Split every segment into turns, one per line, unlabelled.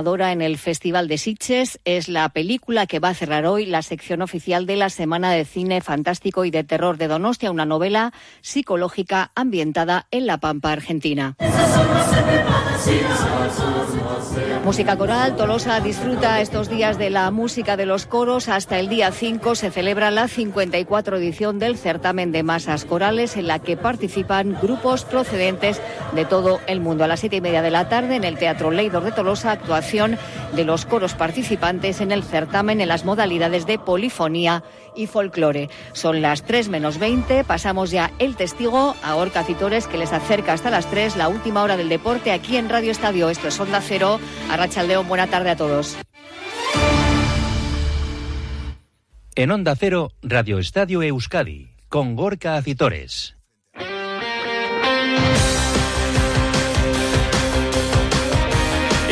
en el Festival de Sitges. Es la película que va a cerrar hoy la sección oficial de la Semana de Cine Fantástico y de Terror de Donostia, una novela psicológica ambientada en La Pampa, Argentina. Música coral, Tolosa disfruta estos días de la música de los coros. Hasta el día 5 se celebra la 54 edición del certamen de masas corales en la que participan grupos procedentes de todo el mundo. A las siete y media de la tarde en el Teatro Leidor de Tolosa, actuación de los coros participantes en el certamen en las modalidades de polifonía y folclore. Son las 3 menos 20, pasamos ya el testigo a Orca Citores que les acerca hasta las 3, la última hora del deporte aquí en Radio Estadio. Esto es Onda Cero. Arrachaldeón, buena tarde a todos.
En Onda Cero, Radio Estadio Euskadi, con Gorka Acitores.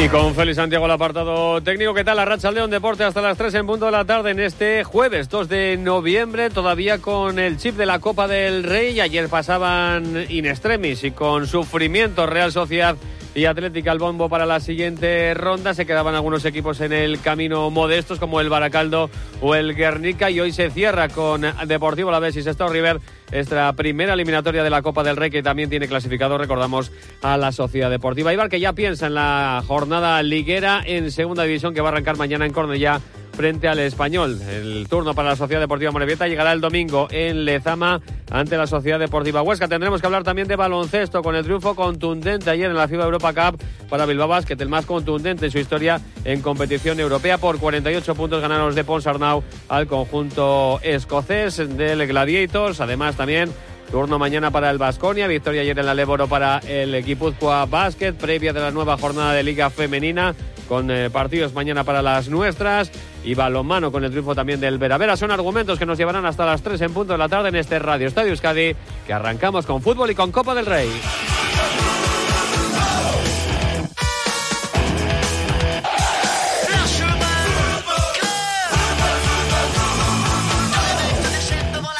Y con Félix Santiago el apartado técnico. ¿Qué tal? La Racha León Deporte hasta las 3 en punto de la tarde en este jueves 2 de noviembre. Todavía con el chip de la Copa del Rey. Ayer pasaban in extremis y con sufrimiento Real Sociedad y Atlética al bombo para la siguiente ronda. Se quedaban algunos equipos en el camino modestos como el Baracaldo o el Guernica y hoy se cierra con Deportivo La Vez y Sestao River esta primera eliminatoria de la Copa del Rey que también tiene clasificado, recordamos, a la Sociedad Deportiva Ibar que ya piensa en la jornada liguera en segunda división que va a arrancar mañana en Cornellá frente al español. El turno para la Sociedad Deportiva Morevieta llegará el domingo en Lezama ante la Sociedad Deportiva Huesca. Tendremos que hablar también de baloncesto con el triunfo contundente ayer en la FIBA Europa Cup para Bilbao Basket, el más contundente en su historia en competición europea. Por 48 puntos ganaron los de Ponsarnau al conjunto escocés del Gladiators. Además también Turno mañana para el Vasconia, victoria ayer en la Leboro para el Guipúzcoa Basket, previa de la nueva jornada de Liga Femenina, con eh, partidos mañana para las nuestras y balonmano con el triunfo también del Veravera. Son argumentos que nos llevarán hasta las 3 en punto de la tarde en este Radio Estadio Euskadi, que arrancamos con fútbol y con Copa del Rey.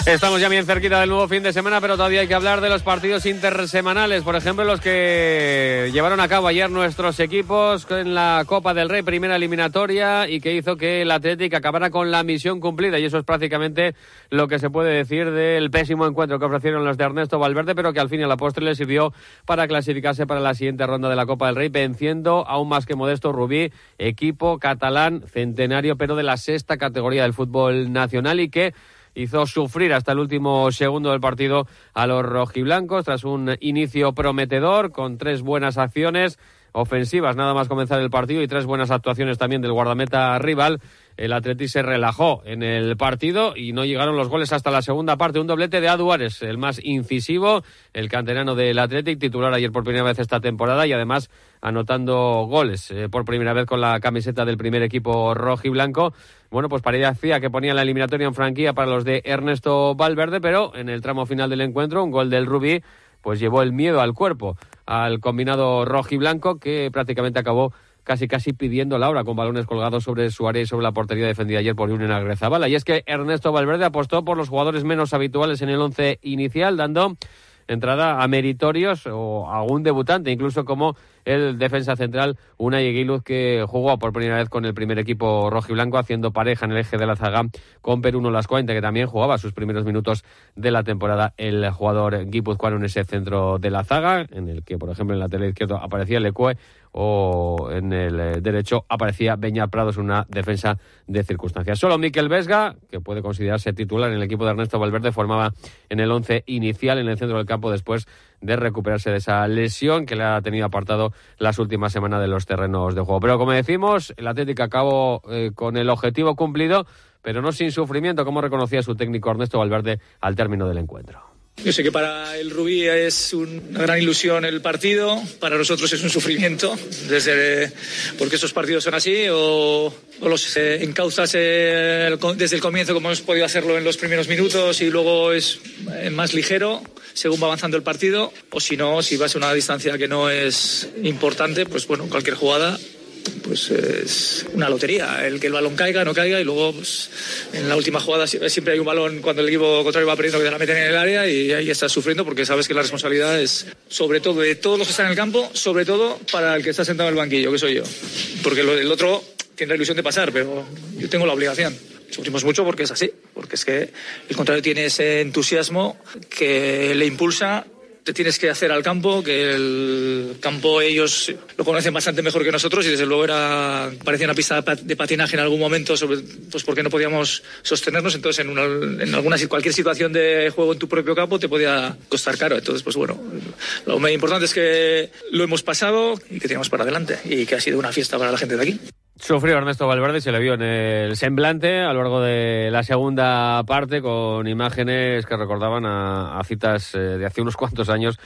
Estamos ya bien cerquita del nuevo fin de semana, pero todavía hay que hablar de los partidos intersemanales. Por ejemplo, los que llevaron a cabo ayer nuestros equipos en la Copa del Rey, primera eliminatoria, y que hizo que el Atlético acabara con la misión cumplida. Y eso es prácticamente lo que se puede decir del pésimo encuentro que ofrecieron los de Ernesto Valverde, pero que al fin y a la postre le sirvió para clasificarse para la siguiente ronda de la Copa del Rey, venciendo aún más que modesto Rubí, equipo catalán centenario, pero de la sexta categoría del fútbol nacional y que hizo sufrir hasta el último segundo del partido a los rojiblancos tras un inicio prometedor con tres buenas acciones ofensivas nada más comenzar el partido y tres buenas actuaciones también del guardameta rival el Atleti se relajó en el partido y no llegaron los goles hasta la segunda parte. Un doblete de Aduares, el más incisivo, el canterano del Athletic, titular ayer por primera vez esta temporada y además anotando goles eh, por primera vez con la camiseta del primer equipo rojo y blanco. Bueno, pues parecía que ponía la eliminatoria en franquía para los de Ernesto Valverde, pero en el tramo final del encuentro, un gol del Rubí, pues llevó el miedo al cuerpo al combinado rojo y blanco que prácticamente acabó casi casi pidiendo la hora con balones colgados sobre su área y sobre la portería defendida ayer por Unión Agrezabala. Y es que Ernesto Valverde apostó por los jugadores menos habituales en el once inicial, dando entrada a meritorios o a un debutante, incluso como el defensa central Unai Eguiluz, que jugó por primera vez con el primer equipo rojo y blanco, haciendo pareja en el eje de la zaga con Peruno Lascuente, que también jugaba sus primeros minutos de la temporada el jugador guipuzcoano en ese centro de la zaga, en el que, por ejemplo, en la tele izquierda aparecía Lecue o en el eh, derecho aparecía Beña Prados, una defensa de circunstancias. Solo Miquel Vesga, que puede considerarse titular en el equipo de Ernesto Valverde, formaba en el once inicial en el centro del campo después de recuperarse de esa lesión que le ha tenido apartado las últimas semanas de los terrenos de juego. Pero como decimos, el Atlético acabó eh, con el objetivo cumplido, pero no sin sufrimiento, como reconocía su técnico Ernesto Valverde al término del encuentro.
Yo sé que para el Rubí es una gran ilusión el partido, para nosotros es un sufrimiento, desde, porque esos partidos son así, o, los eh, encauzas eh, desde el comienzo como hemos podido hacerlo en los primeros minutos y luego es más ligero, según va avanzando el partido, o si no, si vas a una distancia que no es importante, pues bueno, cualquier jugada pues es una lotería. El que el balón caiga, no caiga y luego pues, en la última jugada siempre hay un balón cuando el equipo contrario va perdiendo que te la meten en el área y ahí estás sufriendo porque sabes que la responsabilidad es sobre todo de todos los que están en el campo, sobre todo para el que está sentado en el banquillo, que soy yo. Porque el otro tiene la ilusión de pasar, pero yo tengo la obligación. Sufrimos mucho porque es así, porque es que el contrario tiene ese entusiasmo que le impulsa te tienes que hacer al campo, que el campo ellos lo conocen bastante mejor que nosotros y desde luego era parecía una pista de patinaje en algún momento, sobre, pues porque no podíamos sostenernos, entonces en, una, en alguna cualquier situación de juego en tu propio campo te podía costar caro. Entonces, pues bueno, lo más importante es que lo hemos pasado y que tenemos para adelante y que ha sido una fiesta para la gente de aquí.
Sufrió Ernesto Valverde, se le vio en el semblante a lo largo de la segunda parte con imágenes que recordaban a, citas eh, de hace unos cuantos años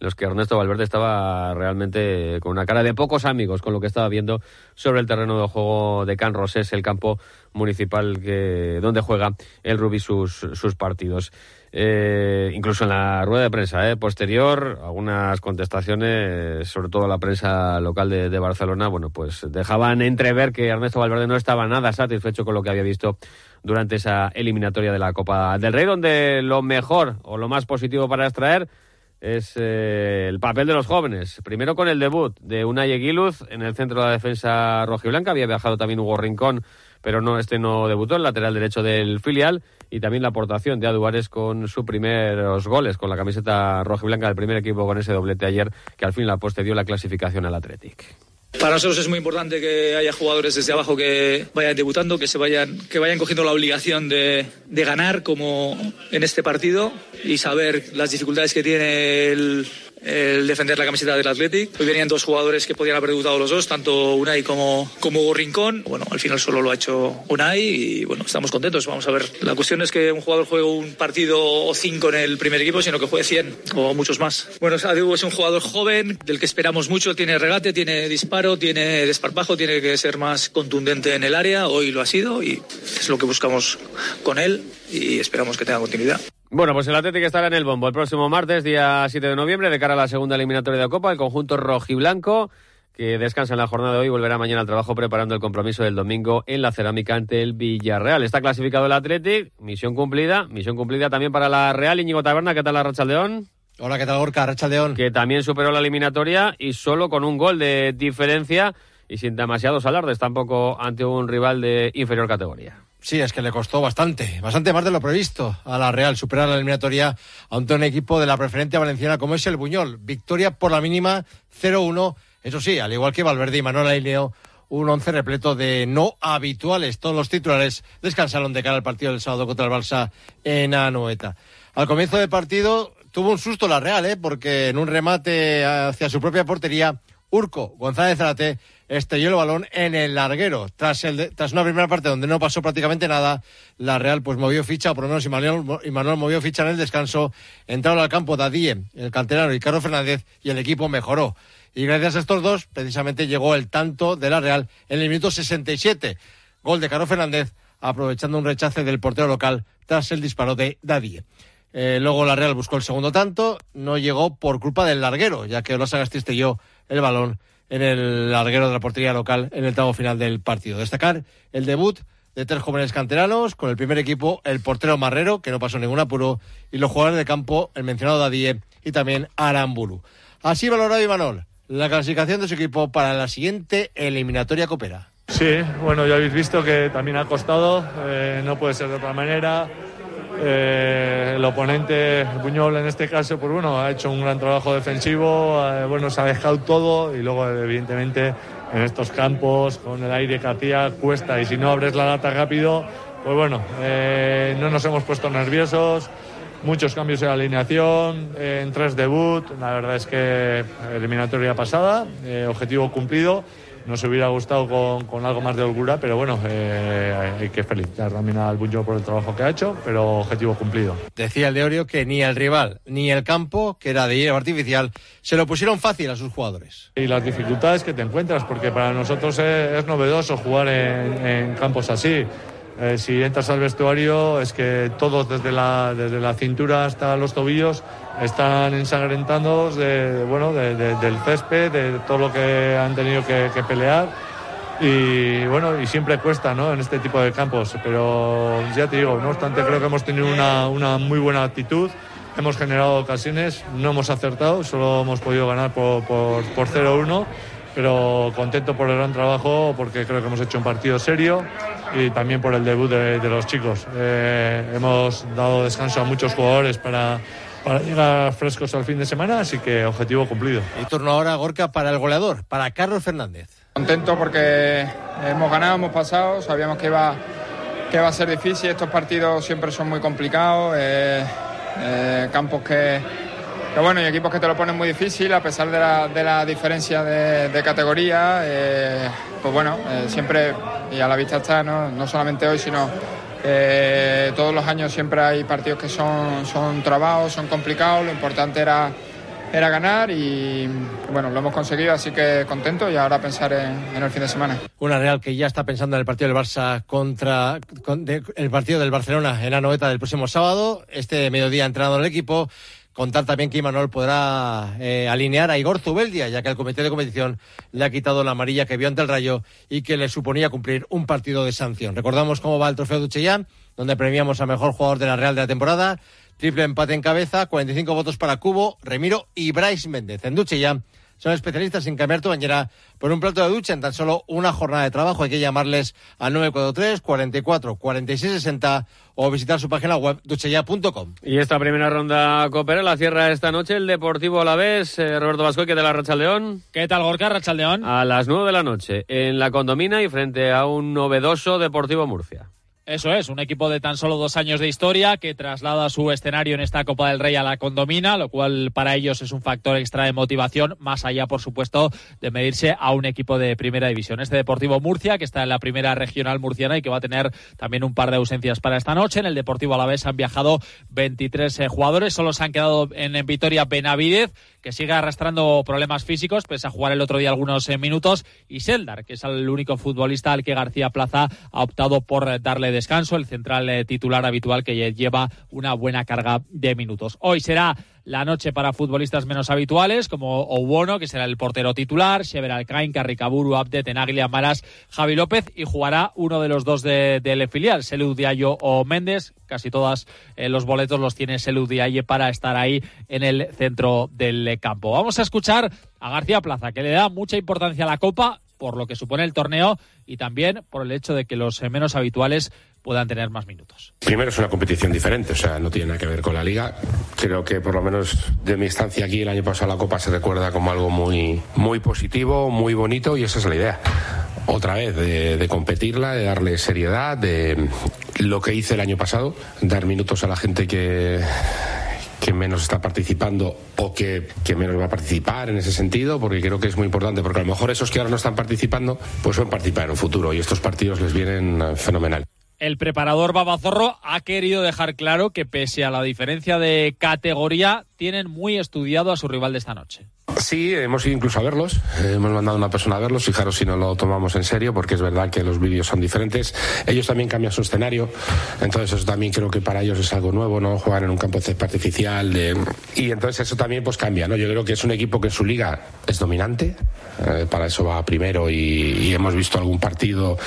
los que Ernesto Valverde estaba realmente con una cara de pocos amigos con lo que estaba viendo sobre el terreno de juego de Can Rosés, el campo municipal que, donde juega el Rubí sus, sus partidos. Eh, incluso en la rueda de prensa eh, posterior, algunas contestaciones, sobre todo la prensa local de, Barcelona, bueno, pues dejaban entrever que Ernesto Valverde no estaba nada satisfecho con lo que había visto durante esa eliminatoria de la Copa del Rey, donde lo mejor o lo más positivo para extraer es eh, el papel de los jóvenes. Primero con el debut de Unai Eguiluz en el centro de la defensa rojiblanca, había viajado también Hugo Rincón pero no este no debutó, el lateral derecho del filial, y también la aportación de Aduares con sus primeros goles, con la camiseta roja y blanca del primer equipo con ese doblete ayer, que al fin la poste dio la clasificación al Athletic.
Para nosotros es muy importante que haya jugadores desde abajo que vayan debutando, que se vayan, que vayan cogiendo la obligación de, de ganar como en este partido y saber las dificultades que tiene el, el defender la camiseta del Athletic. Hoy venían dos jugadores que podían haber debutado los dos, tanto Unai como, como Rincón. Bueno, al final solo lo ha hecho Unai y bueno, estamos contentos. Vamos a ver. La cuestión es que un jugador juegue un partido o cinco en el primer equipo, sino que juegue 100 o muchos más. Bueno, Adiu es un jugador joven del que esperamos mucho. Tiene regate, tiene disparo, tiene desparpajo, tiene que ser más contundente en el área. Hoy lo ha sido y es lo que buscamos con él y esperamos que tenga continuidad.
Bueno, pues el Atlético estará en el bombo el próximo martes, día 7 de noviembre, de cara a la segunda eliminatoria de Copa. El conjunto rojiblanco, que descansa en la jornada de hoy, volverá mañana al trabajo preparando el compromiso del domingo en la cerámica ante el Villarreal. Está clasificado el Atlético, misión cumplida. Misión cumplida también para la Real. Íñigo Taberna, ¿qué tal la Rachaldeón?
Hola, ¿qué tal Gorka? Rachaldeón.
Que también superó la eliminatoria y solo con un gol de diferencia y sin demasiados alardes, tampoco ante un rival de inferior categoría.
Sí, es que le costó bastante, bastante más de lo previsto a la Real superar la eliminatoria ante un equipo de la preferencia valenciana como es el Buñol. Victoria por la mínima 0-1. Eso sí, al igual que Valverde y Manuel Aineo, un once repleto de no habituales. Todos los titulares descansaron de cara al partido del sábado contra el Barça en Anoeta. Al comienzo del partido tuvo un susto la Real, ¿eh? porque en un remate hacia su propia portería, Urco González Zarate estrelló el balón en el larguero. Tras, una primera parte donde no pasó prácticamente nada, la Real pues movió ficha, o por lo menos Manuel movió ficha en el descanso. Entraron al campo Dadie, el canterano y Carlos Fernández y el equipo mejoró. Y gracias a estos dos, precisamente llegó el tanto de la Real en el minuto 67. Gol de Carlos Fernández, aprovechando un rechace del portero local tras el disparo de Dadie. Eh, luego la Real buscó el segundo tanto, no llegó por culpa del larguero, ya que Olasaga yo el balón en el larguero de la portería local en el tramo final del partido. Destacar el debut de tres jóvenes canteranos, con el primer equipo el portero Marrero, que no pasó ningún apuro, y los jugadores de campo, el mencionado Dadie y también Aramburu. Así valorado Imanol la clasificación de su equipo para la siguiente eliminatoria coopera.
Sí, bueno, ya habéis visto que también ha costado, eh, no puede ser de otra manera. Eh, el oponente, Buñol en este caso, pues bueno, ha hecho un gran trabajo defensivo, eh, bueno, se ha dejado todo y luego evidentemente en estos campos con el aire que hacía cuesta y si no abres la lata rápido, pues bueno, eh, no nos hemos puesto nerviosos, muchos cambios de alineación, en tres debut, la verdad es que eliminatoria pasada, objetivo cumplido nos hubiera gustado con, con, algo más de holgura, pero bueno, eh, hay que felicitar también al Bunjo por el trabajo que ha hecho, pero objetivo cumplido.
Decía el de Orio que ni el rival ni el campo, que era de hierba artificial, se lo pusieron fácil a sus jugadores.
Y las dificultades que te encuentras, porque para nosotros es, novedoso jugar en, en campos así. Eh, si entras al vestuario es que todos desde la, desde la cintura hasta los tobillos están ensangrentados de, bueno, del césped, de todo lo que han tenido que, pelear. Y bueno, y siempre cuesta, ¿no? En este tipo de campos, pero ya te digo, no obstante, creo que hemos tenido una, una muy buena actitud, hemos generado ocasiones, no hemos acertado, solo hemos podido ganar por, por, por 0-1, pero contento por el gran trabajo, porque creo que hemos hecho un partido serio y también por el debut de, de los chicos. Eh, hemos dado descanso a muchos jugadores para para llegar frescos al fin de semana, así que objetivo cumplido.
Y turno ahora, Gorka, para el goleador, para Carlos Fernández.
Contento porque hemos ganado, hemos pasado, sabíamos que iba, que va a ser difícil, estos partidos siempre son muy complicados, eh, eh, campos que, que, bueno, y equipos que te lo ponen muy difícil a pesar de la, de la diferencia de, categoría, eh, pues bueno, eh, siempre, y a la vista está, ¿no? no solamente hoy, sino eh, todos los años siempre hay partidos que son, son trabados, son complicados, lo importante era, era ganar y bueno, lo hemos conseguido, así que contento y ahora pensar en, el fin de semana.
Una Real que ya está pensando en el partido del Barça contra con, el partido del Barcelona en la noveta del próximo sábado, este mediodía entrenado en el equipo. Contar también que Imanol podrá eh, alinear a Igor Zubeldia, ya que el comité de competición le ha quitado la amarilla que vio ante el Rayo y que le suponía cumplir un partido de sanción. Recordamos cómo va el trofeo Duchellán, donde premiamos a mejor jugador de la Real de la temporada. Triple empate en cabeza, 45 votos para Cubo, Remiro y Bryce Méndez. En Duchellán son especialistas en cambiar tu bañera por un plato de ducha en tan solo una jornada de trabajo. Hay que llamarles al 943 44 46 60 o visitar su página web duchella.com.
Y esta primera ronda Copera la cierra esta noche el Deportivo Alavés. Eh, Roberto Vasco, ¿qué tal la Rachaldeón?
¿Qué tal Gorka Rachaldeón?
A las 9 de la noche en la Condomina y frente a un novedoso Deportivo Murcia.
Eso es, un equipo de tan solo dos años de historia que traslada su escenario en esta Copa del Rey a la Condomina, lo cual para ellos es un factor extra de motivación, más allá, por supuesto, de medirse a un equipo de primera división. Este Deportivo Murcia, que está en la primera regional murciana y que va a tener también un par de ausencias para esta noche. En el Deportivo Alavés han viajado 23 eh, jugadores, solo se han quedado en, Vitoria Benavidez, que sigue arrastrando problemas físicos, pese a jugar el otro día algunos eh, minutos, y Seldar, que es el único futbolista al que García Plaza ha optado por eh, darle descanso, el central eh, titular habitual que lleva una buena carga de minutos. Hoy será la noche para futbolistas menos habituales, como Oubono, que será el portero titular, Shever Alcain, Carricaburu, Abde, Tenaglia, Maras, Javi López, y jugará uno de los dos del de, de filial, Selud Diallo o Méndez. Casi todos eh, los boletos los tiene Selud Dialle para estar ahí en el centro del campo. Vamos a escuchar a García Plaza, que le da mucha importancia a la Copa por lo que supone el torneo y también por el hecho de que los menos habituales puedan tener más minutos.
Primero es una competición diferente, o sea, no tiene nada que ver con la liga. Creo que por lo menos de mi estancia aquí el año pasado la Copa se recuerda como algo muy, muy positivo, muy bonito y esa es la idea. Otra vez, de, de competirla, de darle seriedad, de lo que hice el año pasado, dar minutos a la gente que que menos está participando o que, que, menos va a participar en ese sentido, porque creo que es muy importante, porque a lo mejor esos que ahora no están participando, pues van a participar en un futuro y estos partidos les vienen fenomenal.
El preparador Babazorro ha querido dejar claro que pese a la diferencia de categoría, tienen muy estudiado a su rival de esta noche.
Sí, hemos ido incluso a verlos. Hemos mandado a una persona a verlos. Fijaros si no lo tomamos en serio, porque es verdad que los vídeos son diferentes. Ellos también cambian su escenario. Entonces, eso también creo que para ellos es algo nuevo, ¿no? Jugar en un campo de césped artificial. De... Y entonces eso también pues cambia, ¿no? Yo creo que es un equipo que en su liga es dominante. Eh, para eso va primero y, y hemos visto algún partido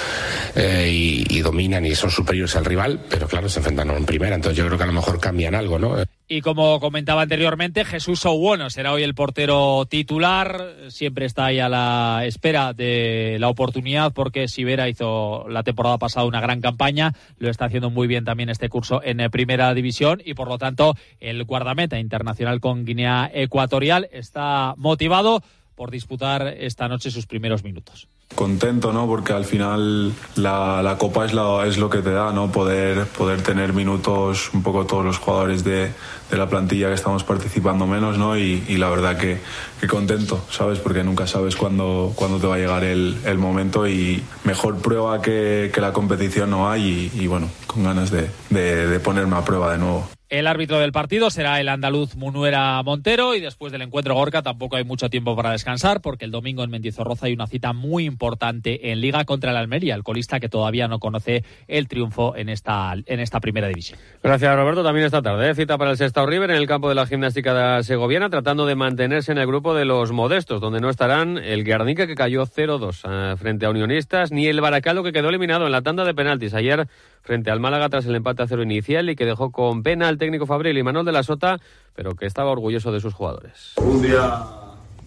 eh, y, y, dominan y son superiores al rival, pero claro, se enfrentan en primera. Entonces, yo creo que a lo mejor cambian algo, ¿no?
Y como comentaba anteriormente, Jesús Oubono será hoy el portero titular. Siempre está ahí a la espera de la oportunidad porque Sivera hizo la temporada pasada una gran campaña. Lo está haciendo muy bien también este curso en primera división y por lo tanto el guardameta internacional con Guinea Ecuatorial está motivado por disputar esta noche sus primeros minutos
contento, ¿no? Porque al final la, la Copa es, la, es, lo que te da, ¿no? Poder, poder tener minutos un poco todos los jugadores de, de la plantilla que estamos participando menos, ¿no? Y, la verdad que, que, contento, ¿sabes? Porque nunca sabes cuándo, cuándo te va a llegar el, el momento y mejor prueba que, que, la competición no hay y, y bueno, con ganas de, de, de ponerme a prueba de nuevo.
El árbitro del partido será el andaluz Munuera Montero y después del encuentro Gorka tampoco hay mucho tiempo para descansar porque el domingo en Mendizorroza hay una cita muy importante en Liga contra el Almería, el colista que todavía no conoce el triunfo en esta, en esta primera división.
Gracias Roberto, también esta tarde ¿eh? cita para el Sestao River en el campo de la gimnástica de segoviana tratando de mantenerse en el grupo de los modestos donde no estarán el Guernica que cayó 0-2 eh, frente a Unionistas ni el Baracaldo que quedó eliminado en la tanda de penaltis ayer frente al Málaga tras el empate a cero inicial y que dejó con pena al técnico Fabril y Manuel de la Sota, pero que estaba orgulloso de sus jugadores.
Un día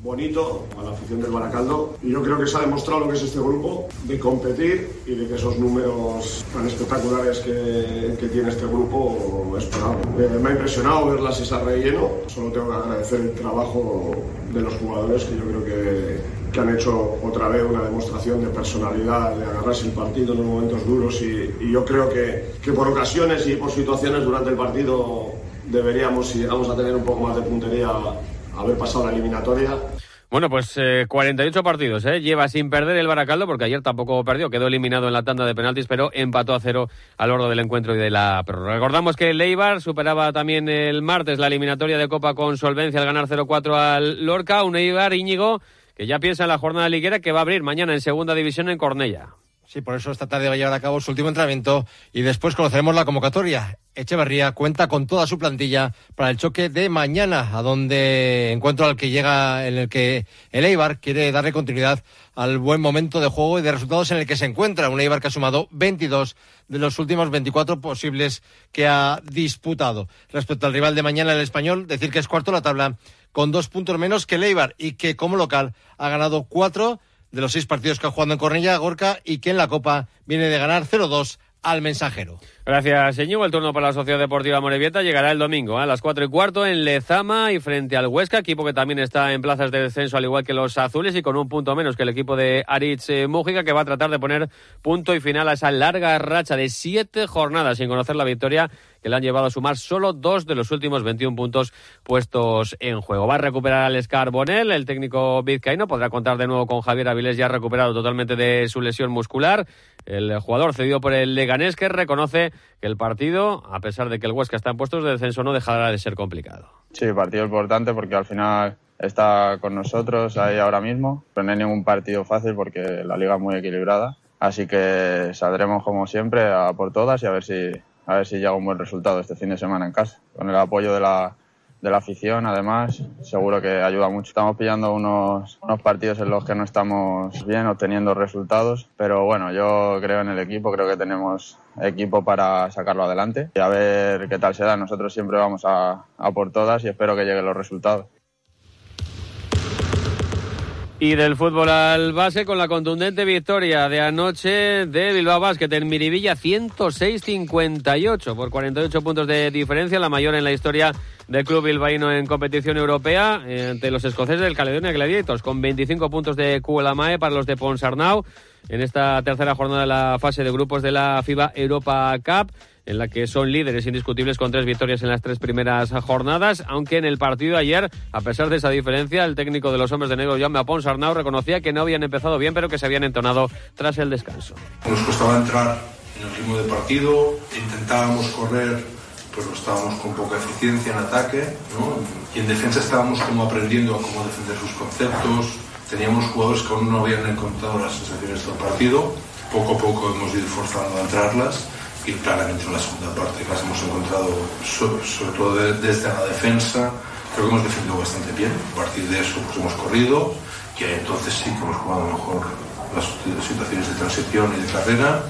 bonito a la afición del Baracaldo y yo creo que se ha demostrado lo que es este grupo, de competir y de que esos números tan espectaculares que, que tiene este grupo es por algo. Eh, me ha impresionado ver la Sisa relleno, solo tengo que agradecer el trabajo de los jugadores que yo creo que, que han hecho otra vez una demostración de personalidad, de agarrarse el partido en los momentos duros y, y yo creo que, que por ocasiones y por situaciones durante el partido deberíamos, si llegamos a tener un poco más de puntería, haber pasado la eliminatoria.
Bueno, pues eh, 48 partidos, ¿eh? Lleva sin perder el Baracaldo, porque ayer tampoco perdió, quedó eliminado en la tanda de penaltis, pero empató a cero al bordo del encuentro y de la prórroga. Recordamos que el superaba también el martes la eliminatoria de Copa con solvencia al ganar 0-4 al Lorca, un Eibar Íñigo que ya piensa en la jornada liguera que va a abrir mañana en segunda división en Cornella.
Sí, por eso esta tarde va a llevar a cabo su último entrenamiento y después conoceremos la convocatoria. Echeverría cuenta con toda su plantilla para el choque de mañana, a donde encuentro al que llega, en el que el Eibar quiere darle continuidad al buen momento de juego y de resultados en el que se encuentra. Un Eibar que ha sumado 22 de los últimos 24 posibles que ha disputado. Respecto al rival de mañana, el español, decir que es cuarto la tabla con dos puntos menos que el Eibar y que como local ha ganado cuatro de los seis partidos que ha jugado en Cornella, Gorka, y que en la Copa viene de ganar 0-2 al mensajero.
Gracias, Señor. El turno para la Sociedad Deportiva Morevieta llegará el domingo a las cuatro y cuarto en Lezama y frente al Huesca, equipo que también está en plazas de descenso al igual que los azules y con un punto menos que el equipo de Aritz eh, Mújica que va a tratar de poner punto y final a esa larga racha de siete jornadas sin conocer la victoria que le han llevado a sumar solo dos de los últimos 21 puntos puestos en juego. Va a recuperar al Scarbonel, el técnico vizcaíno, podrá contar de nuevo con Javier Avilés ya recuperado totalmente de su lesión muscular. El jugador cedido por el Leganés que reconoce que el partido, a pesar de que el Huesca está en puestos de descenso, no dejará de ser complicado.
Sí, partido importante porque al final está con nosotros ahí ahora mismo. Pero no hay ningún partido fácil porque la liga es muy equilibrada. Así que saldremos como siempre a por todas y a ver si, a ver si llega un buen resultado este fin de semana en casa. Con el apoyo de la, de la afición, además, seguro que ayuda mucho. Estamos pillando unos, unos partidos en los que no estamos bien obteniendo resultados, pero bueno, yo creo en el equipo, creo que tenemos equipo para sacarlo adelante y a ver qué tal se da. Nosotros siempre vamos a, a por todas y espero que lleguen los resultados.
Y del fútbol al base con la contundente victoria de anoche de Bilbao Basket en Miribilla 106-58 por 48 puntos de diferencia, la mayor en la historia del club bilbaíno en competición europea eh, ante los escoceses del Caledonia Gladiators con 25 puntos de QLMAE para los de Ponsarnau en esta tercera jornada de la fase de grupos de la FIBA Europa Cup en la que son líderes indiscutibles con tres victorias en las tres primeras jornadas, aunque en el partido ayer, a pesar de esa diferencia, el técnico de los hombres de negro, Jaume Ponsarnau, reconocía que no habían empezado bien, pero que se habían entonado tras el descanso.
Nos costaba entrar en el ritmo de partido, intentábamos correr, pero estábamos con poca eficiencia en ataque, y en defensa estábamos como aprendiendo a cómo defender sus conceptos, teníamos jugadores que aún no habían encontrado las sensaciones del partido, poco a poco hemos ido forzando a entrarlas y claramente en la segunda parte las hemos encontrado, sobre, sobre todo de, desde la defensa, creo que hemos defendido bastante bien. A partir de eso pues hemos corrido y entonces sí que hemos jugado mejor las situaciones de transición y de carrera,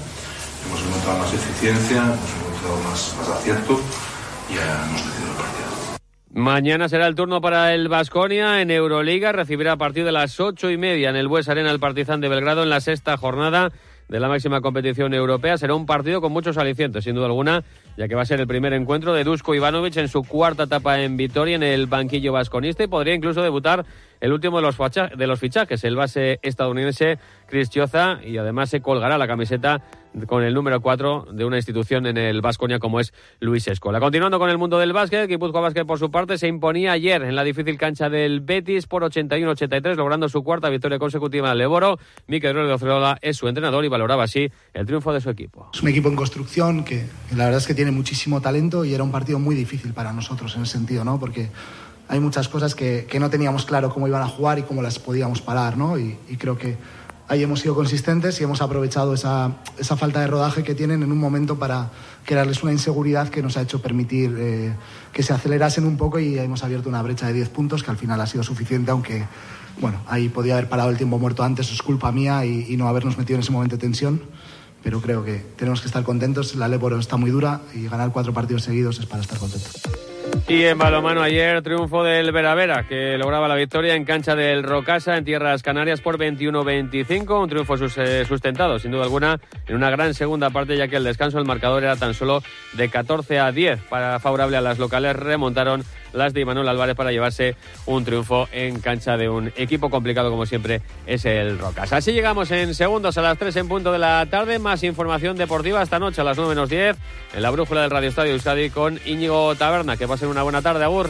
hemos encontrado más eficiencia, hemos encontrado más, más acierto y ya hemos decidido el partido.
Mañana será el turno para el Vasconia en Euroliga. Recibirá a partir de las ocho y media en el Bues Arena el Partizan de Belgrado en la sexta jornada de la máxima competición europea. Será un partido con muchos alicientes, sin duda alguna, ya que va a ser el primer encuentro de Dusko Ivanovic en su cuarta etapa en Vitoria en el banquillo vasconista y podría incluso debutar el último de los, de los fichajes, el base estadounidense Chris Chioza, y además se colgará la camiseta con el número 4 de una institución en el Vasconia como es Luis Escola. Continuando con el mundo del básquet, Guipúzcoa Básquet por su parte se imponía ayer en la difícil cancha del Betis por 81-83, logrando su cuarta victoria consecutiva en Leboro. Miquel de Ocreola es su entrenador y valoraba así el triunfo de su equipo.
Es un equipo en construcción que la verdad es que tiene muchísimo talento y era un partido muy difícil para nosotros en ese sentido, ¿no? Porque hay muchas cosas que, que no teníamos claro cómo iban a jugar y cómo las podíamos parar, ¿no? y, y creo que ahí hemos sido consistentes y hemos aprovechado esa, esa, falta de rodaje que tienen en un momento para crearles una inseguridad que nos ha hecho permitir eh, que se acelerasen un poco y hemos abierto una brecha de 10 puntos que al final ha sido suficiente, aunque bueno, ahí podía haber parado el tiempo muerto antes, es culpa mía y, y no habernos metido en ese momento de tensión. Pero creo que tenemos que estar contentos. La Leporo está muy dura y ganar cuatro partidos seguidos es para estar contentos.
Y en balomano ayer triunfo del Veravera, que lograba la victoria en cancha del Rocasa en Tierras Canarias por 21-25, un triunfo eh, sustentado sin duda alguna en una gran segunda parte ya que el descanso del marcador era tan solo de 14 a 10 para favorable a las locales remontaron las de Imanol Álvarez para llevarse un triunfo en cancha de un equipo complicado como siempre es el Rocas. Así llegamos en segundos a las 3 en punto de la tarde. Más información deportiva esta noche a las 9 menos 10 en la brújula del Radio Estadio Euskadi con Íñigo Taberna. Que pasen una buena tarde, Agur.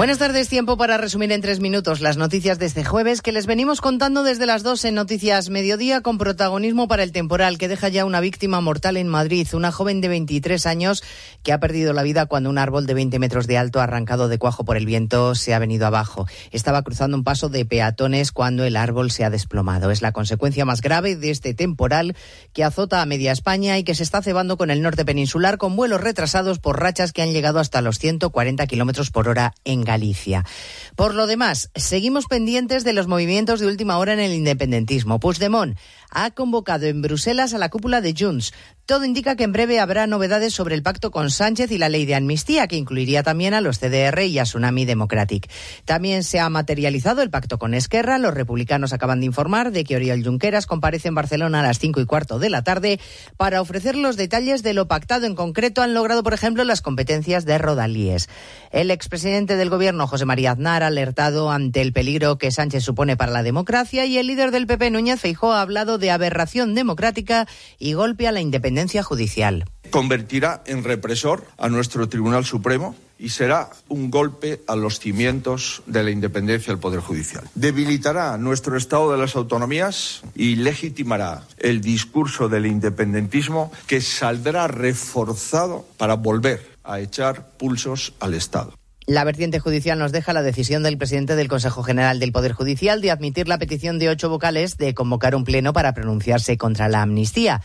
Buenas tardes, tiempo para resumir en tres minutos las noticias de este jueves que les venimos contando desde las dos en Noticias Mediodía con protagonismo para el temporal que deja ya una víctima mortal en Madrid, una joven de 23 años que ha perdido la vida cuando un árbol de 20 metros de alto arrancado de cuajo por el viento se ha venido abajo. Estaba cruzando un paso de peatones cuando el árbol se ha desplomado. Es la consecuencia más grave de este temporal que azota a media España y que se está cebando con el norte peninsular con vuelos retrasados por rachas que han llegado hasta los 140 kilómetros por hora en Galicia. Por lo demás, seguimos pendientes de los movimientos de última hora en el independentismo. Puigdemont ha convocado en Bruselas a la cúpula de Junts. Todo indica que en breve habrá novedades sobre el pacto con Sánchez y la ley de amnistía, que incluiría también a los CDR y a Tsunami Democratic. También se ha materializado el pacto con Esquerra. Los republicanos acaban de informar de que Oriol Junqueras comparece en Barcelona a las cinco y cuarto de la tarde para ofrecer los detalles de lo pactado. En concreto, han logrado, por ejemplo, las competencias de Rodalíes. El expresidente del gobierno, José María Aznar, ha alertado ante el peligro que Sánchez supone para la democracia y el líder del PP, Núñez Feijóo, ha hablado de aberración democrática y golpe a la independencia judicial.
Convertirá en represor a nuestro Tribunal Supremo y será un golpe a los cimientos de la independencia del Poder Judicial. Debilitará nuestro Estado de las Autonomías y legitimará el discurso del independentismo que saldrá reforzado para volver a echar pulsos al Estado.
La vertiente judicial nos deja la decisión del presidente del Consejo General del Poder Judicial de admitir la petición de ocho vocales de convocar un pleno para pronunciarse contra la amnistía.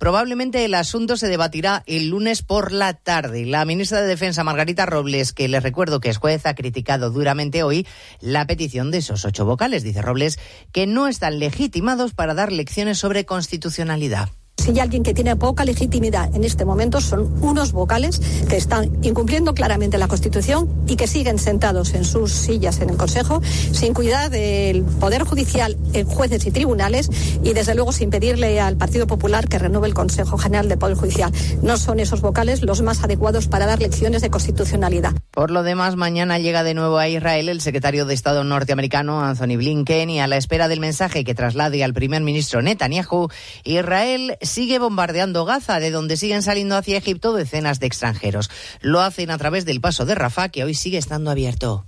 Probablemente el asunto se debatirá el lunes por la tarde. La ministra de Defensa, Margarita Robles, que les recuerdo que es juez, ha criticado duramente hoy la petición de esos ocho vocales. Dice Robles que no están legitimados para dar lecciones sobre constitucionalidad.
Si hay alguien que tiene poca legitimidad en este momento son unos vocales que están incumpliendo claramente la Constitución y que siguen sentados en sus sillas en el Consejo sin cuidar del Poder Judicial en jueces y tribunales y desde luego sin pedirle al Partido Popular que renueve el Consejo General del Poder Judicial. No son esos vocales los más adecuados para dar lecciones de constitucionalidad.
Por lo demás, mañana llega de nuevo a Israel el secretario de Estado norteamericano Anthony Blinken y a la espera del mensaje que traslade al primer ministro Netanyahu, Israel sigue bombardeando Gaza, de donde siguen saliendo hacia Egipto decenas de extranjeros. Lo hacen a través del paso de Rafah, que hoy sigue estando abierto.